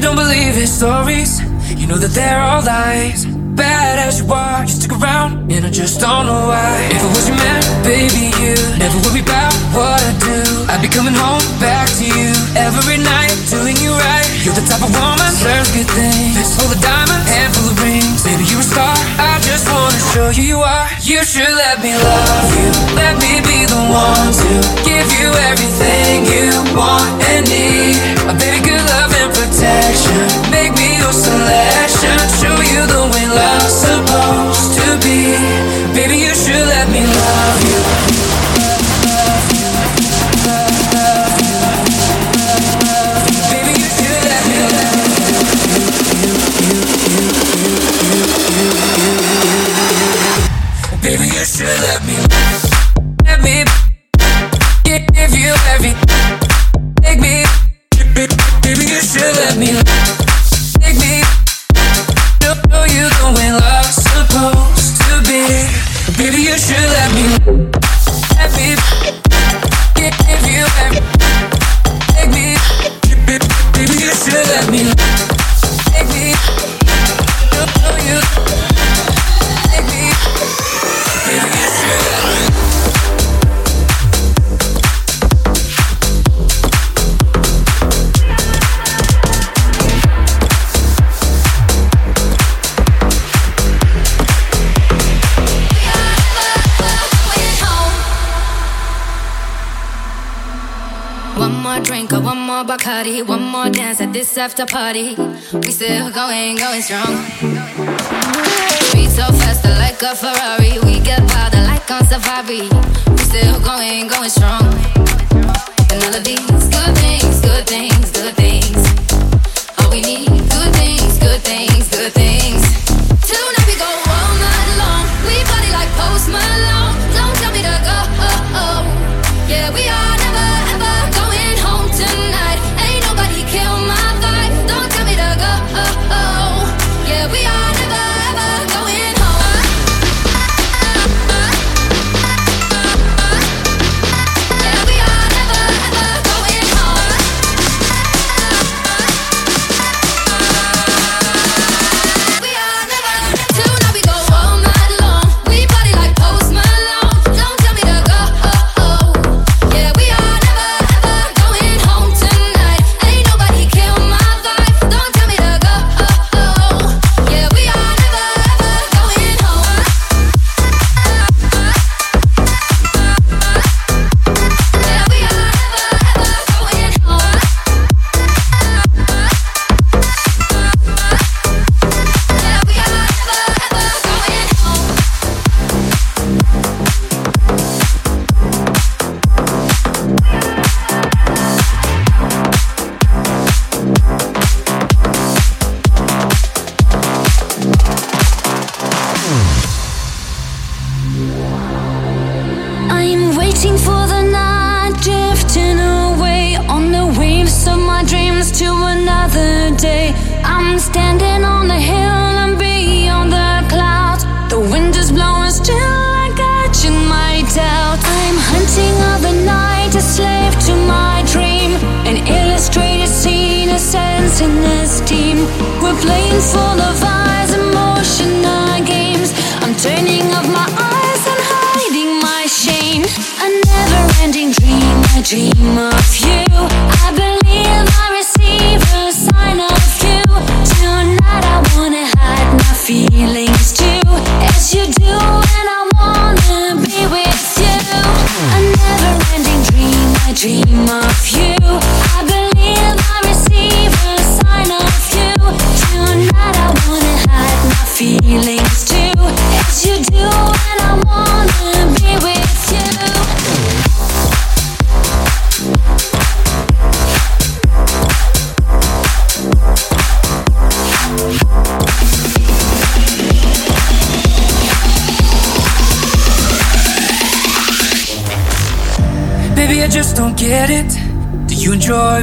you don't believe his stories, you know that they're all lies. Bad as you are, you stick around, and I just don't know why. If I was your man, baby, you never worry about what I do. I'd be coming home back to you every night, doing you right. You're the type of woman learns good things. Fist full of diamonds, handful of rings. Baby, you're a star. I just wanna show you you are. You should let me love you. Let me be the one to give you everything you want and need. A baby, good love protection. Make me your selection. Show you the way love. after party. We still going, going strong. We so fast, like a Ferrari. We get powder like on safari. We still going, going strong.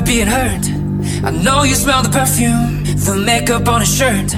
being hurt. I know you smell the perfume, the makeup on his shirt.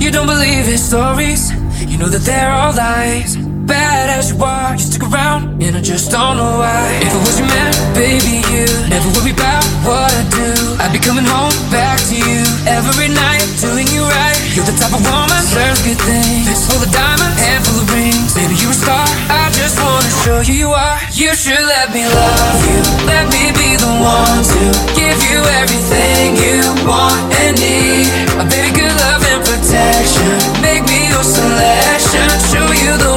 You don't believe his stories, you know that they're all lies bad as you are, you stick around, and I just don't know why. If I was your man, baby, you never worry about what I do. I'd be coming home back to you every night, doing you right. You're the type of woman learns good things, fist full of diamonds, handful of rings. Baby, you're a star. I just wanna show you you are. You should let me love you, let me be the one to give you everything you want and need. A baby, good love and protection, make me your selection, show you the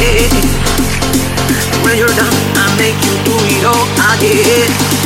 When you're done, I make you do it all again.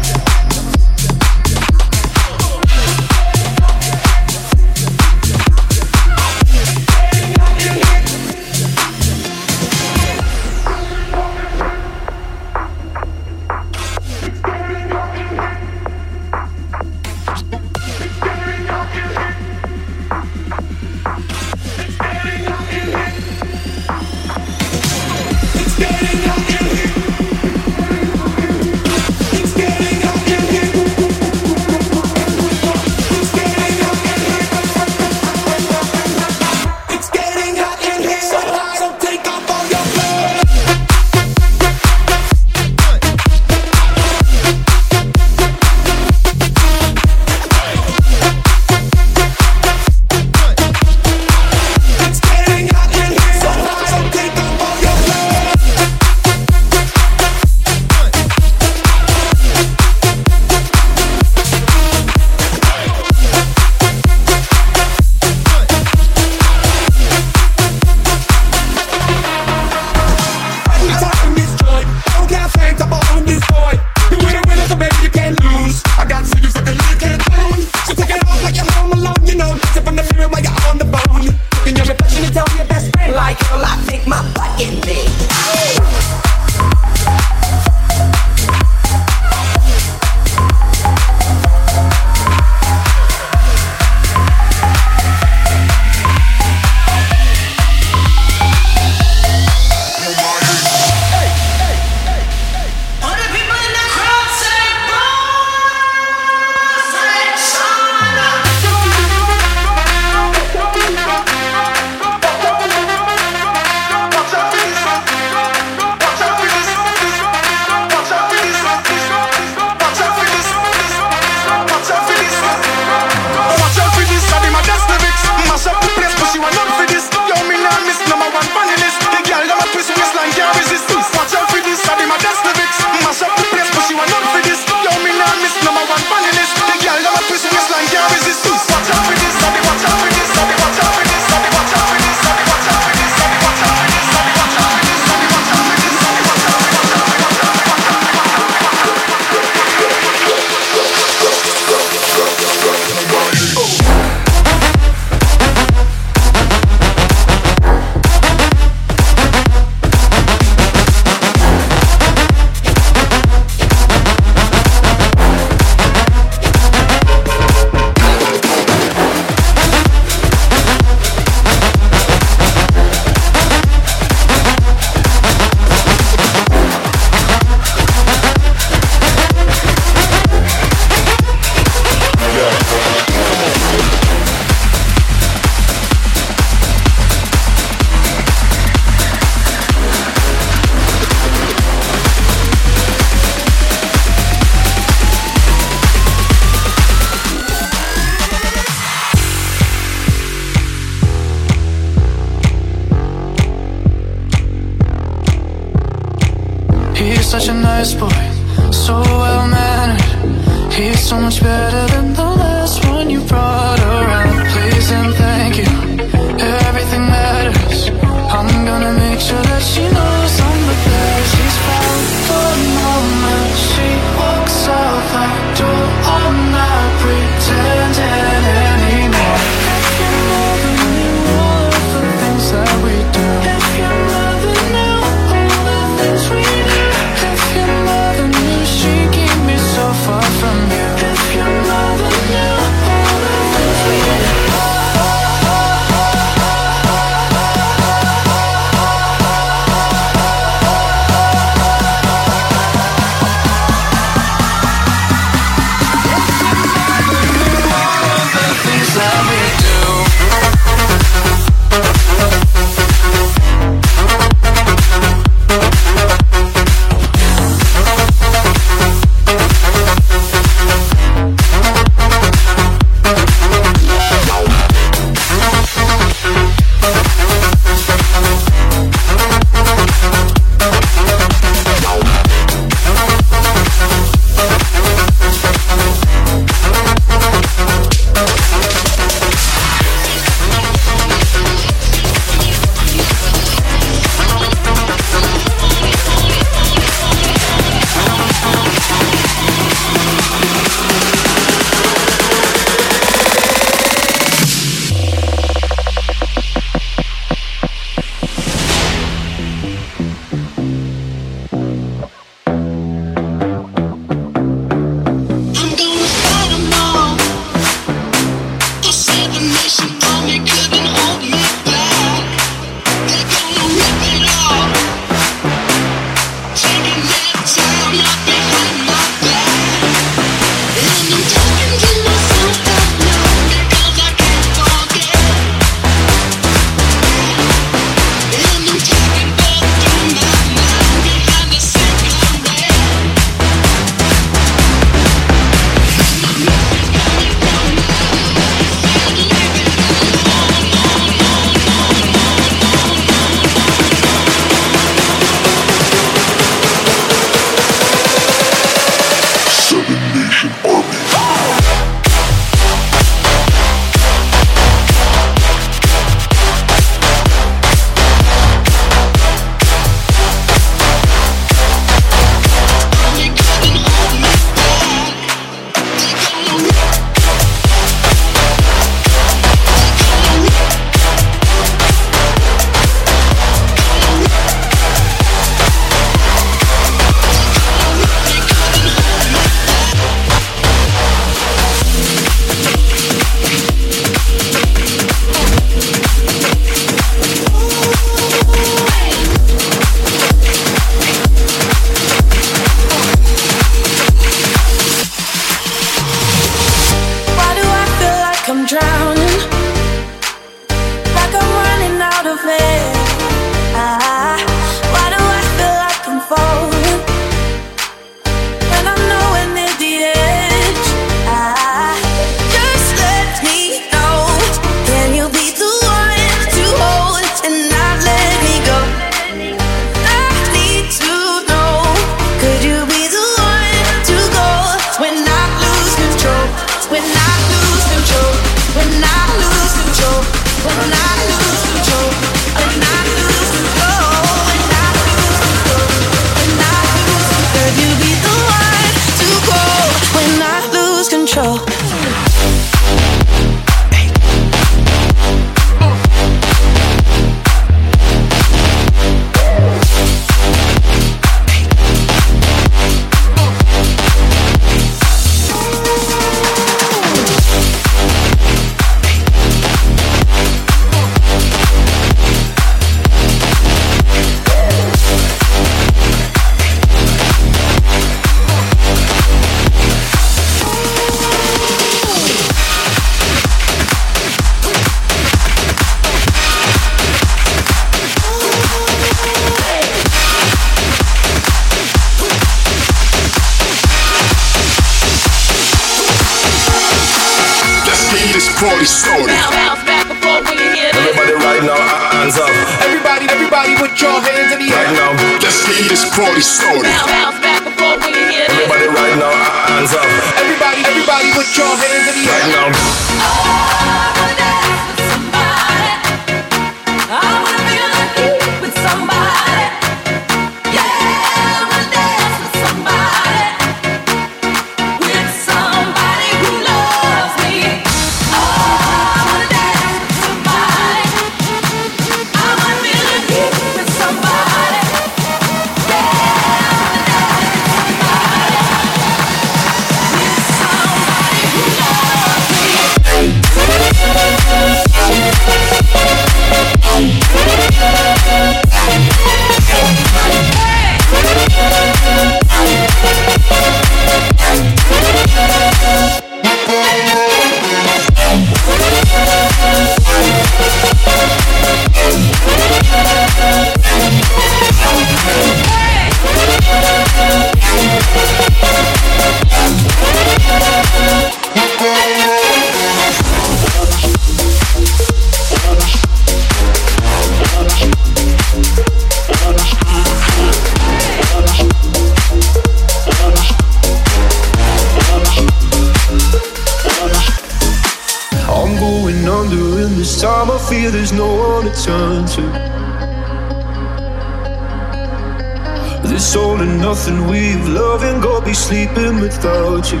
Nothing we've loved and go be sleeping without ah, you.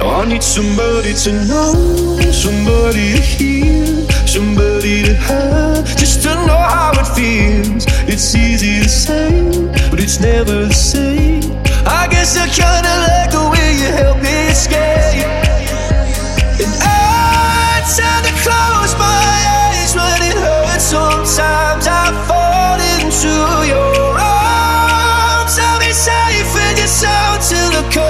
I need somebody to know, somebody to hear, somebody to have, just to know how it feels. It's easy to say, but it's never the same. I guess I kinda like the way you help me escape. And I tend to close my eyes when it hurts. Sometimes I sound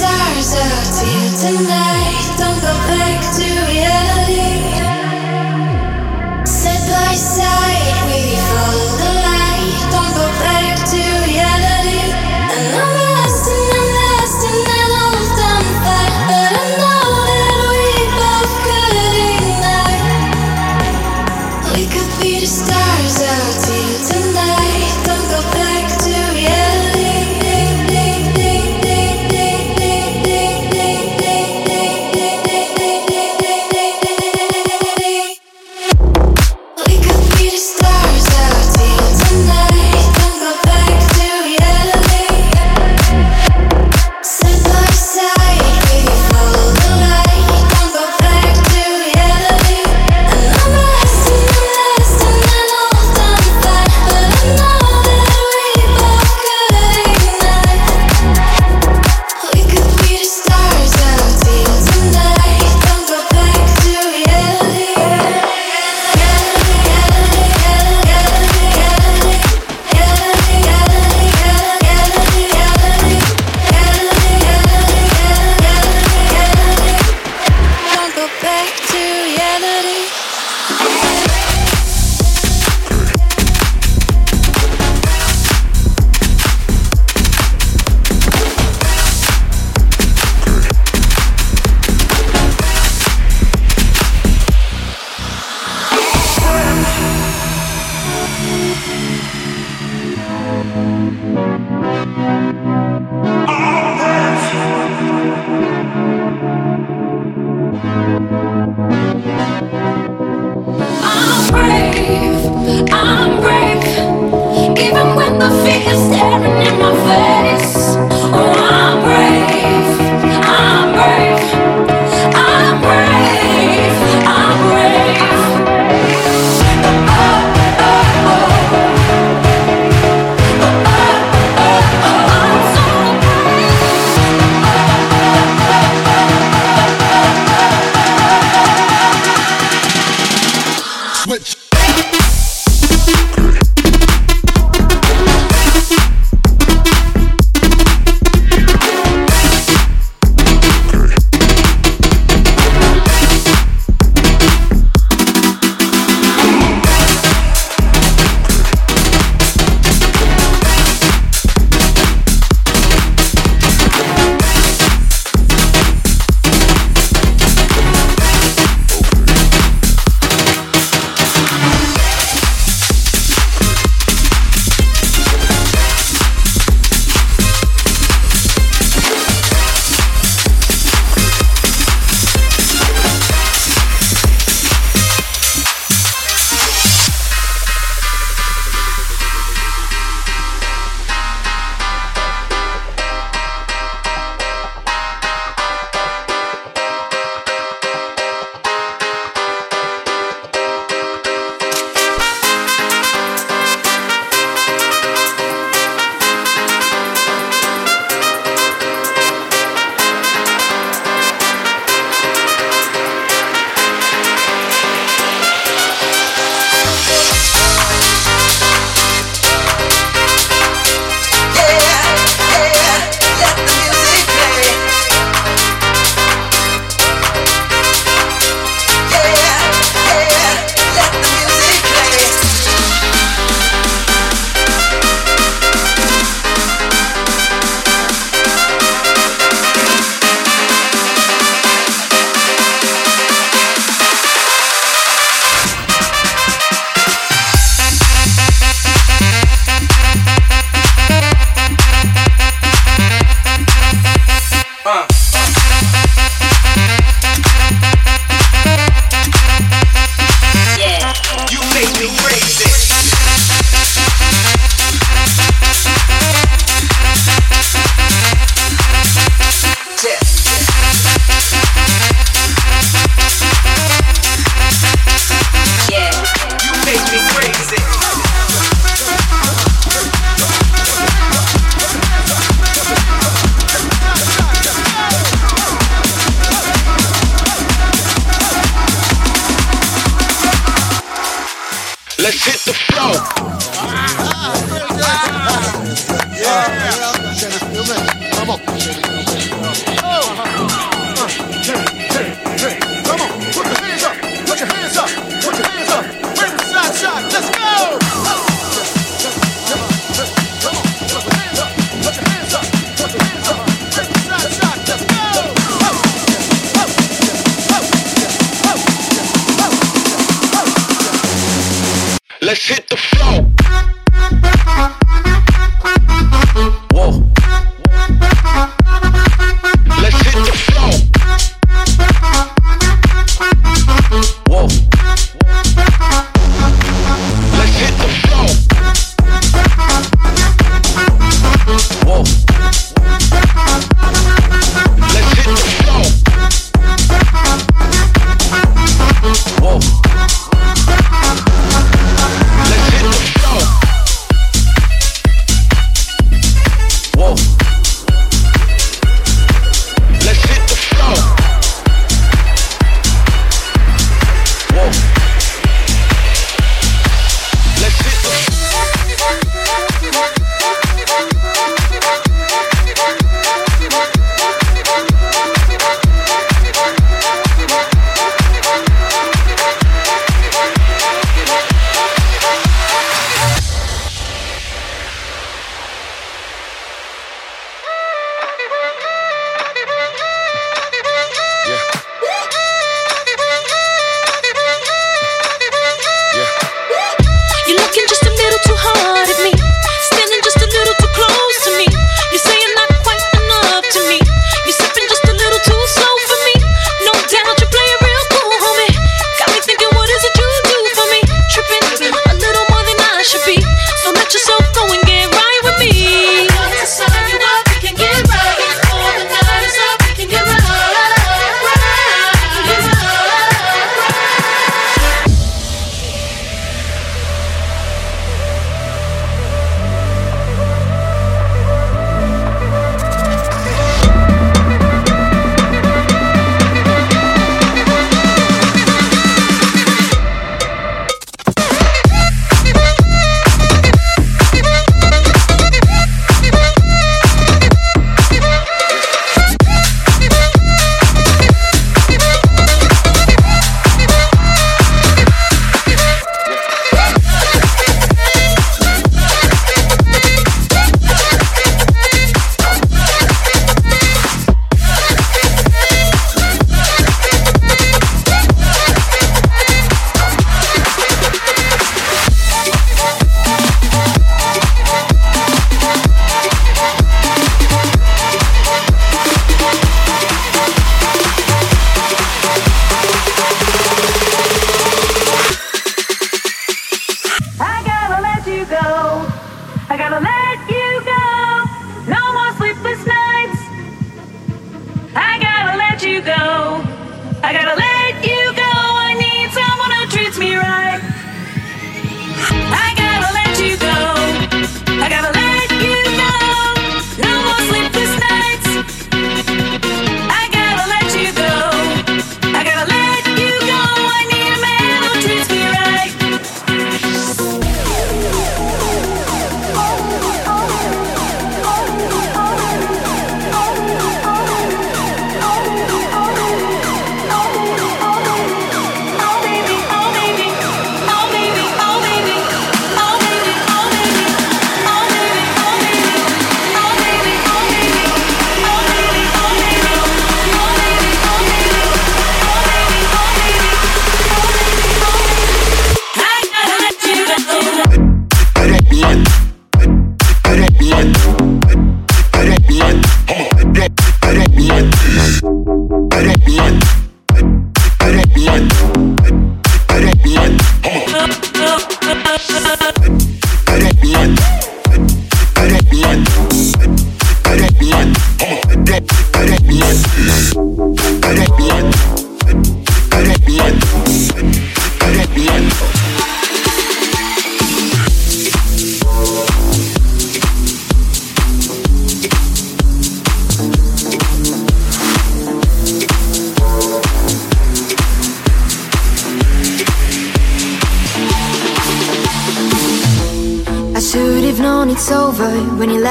stars out here tonight. Don't go back to reality.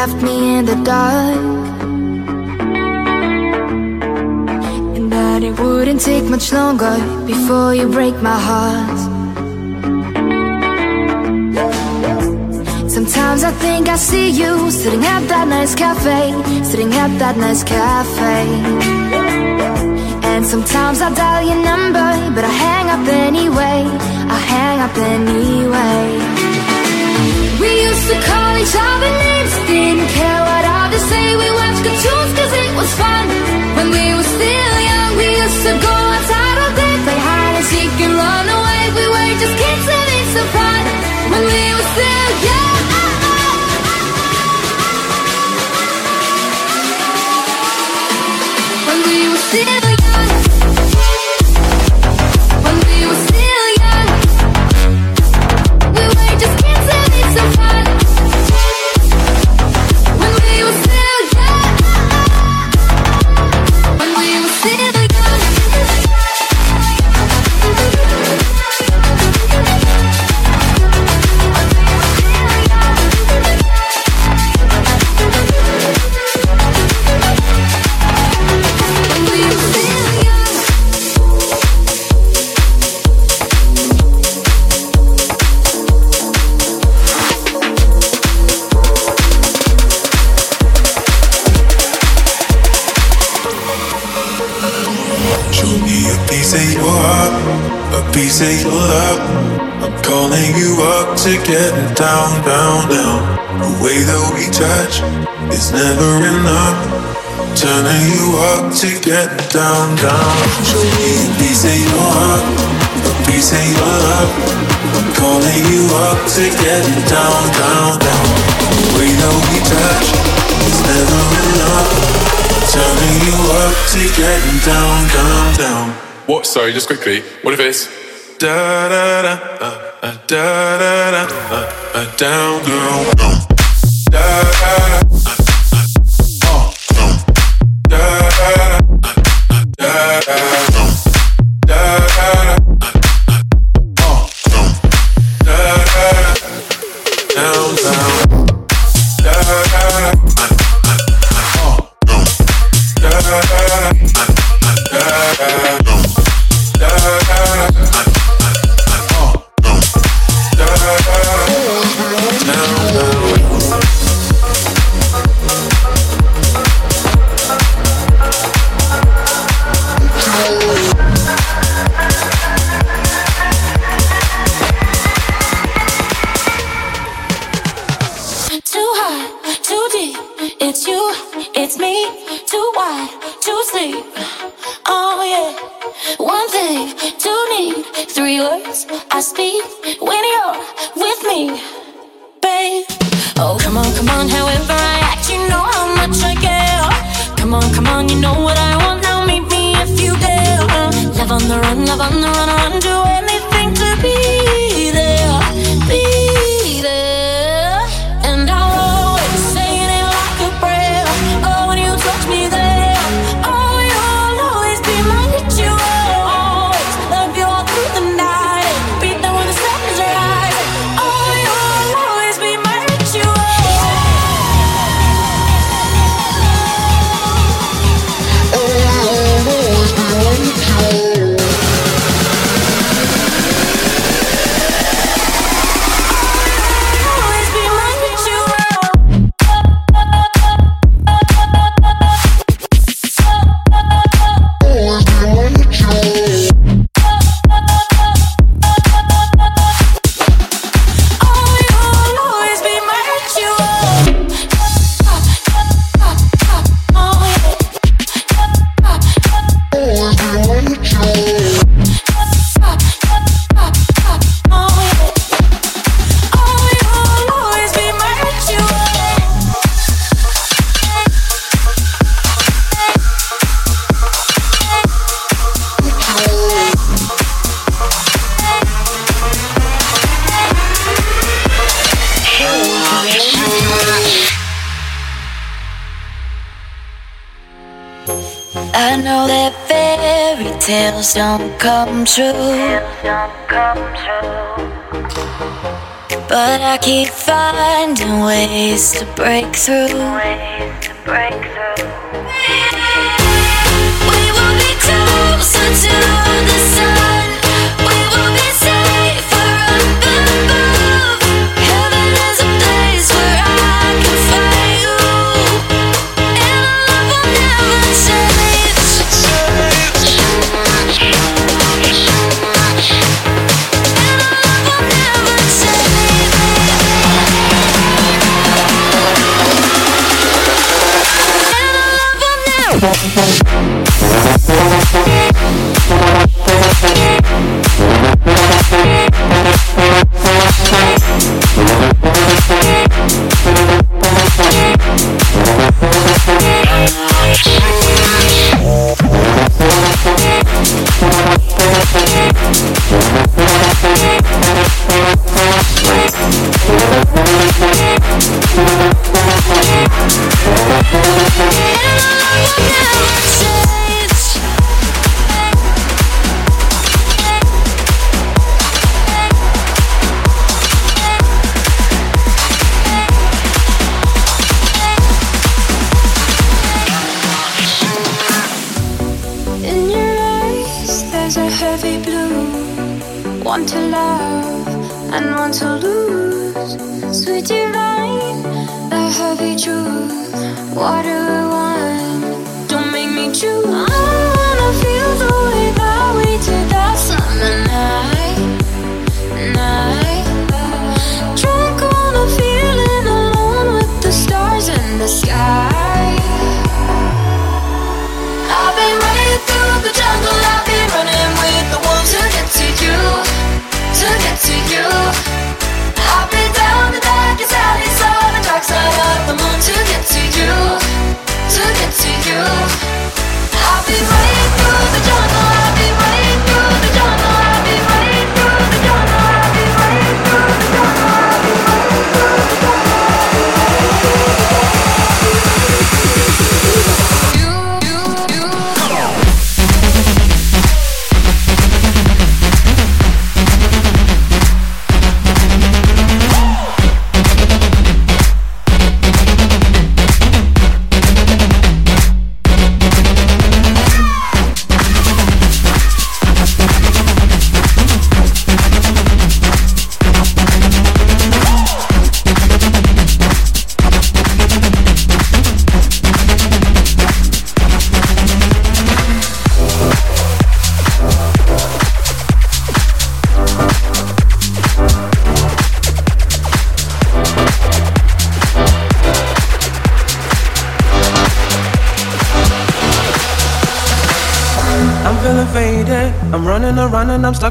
Left me in the dark. And that it wouldn't take much longer before you break my heart. Sometimes I think I see you sitting at that nice cafe, sitting at that nice cafe. And sometimes I dial your number, but I hang up anyway. I hang up anyway. We used to call each other names, didn't care what others say. We watched cartoons cause it was fun. When we were still young, we used to go outside all day, play hide and seek and run away. We were just kids and having some fun. When we were still young. Ah, ah, ah, when we were still to get down, down. Show me a piece of your heart, a piece of your love. I'm calling you up to get down, down, down. The way that we touch is never enough. Turning you up to getting down, down, down. What? Sorry, just quickly. What if it's Da da da, uh, uh, da da da, uh, uh, down, girl, down. Da da words I speak when you're with me, babe. Oh, come on, come on, however I act, you know how much I care. Come on, come on, you know what I want, now meet me if you dare. Love on the run, love on the run, run to Don't come true. But I keep finding ways to break through.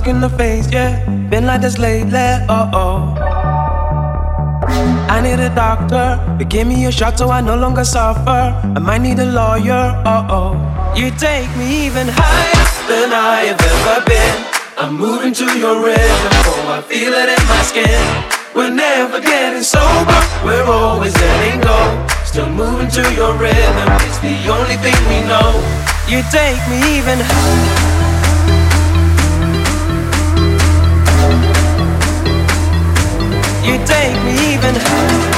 in the face, yeah. Been like this lately, oh oh. I need a doctor to give me a shot so I no longer suffer. I might need a lawyer, oh oh. You take me even higher than I have ever been. I'm moving to your rhythm, oh I feel it in my skin. We're never getting sober, we're always letting go. Still moving to your rhythm, it's the only thing we know. You take me even higher. You take me even higher.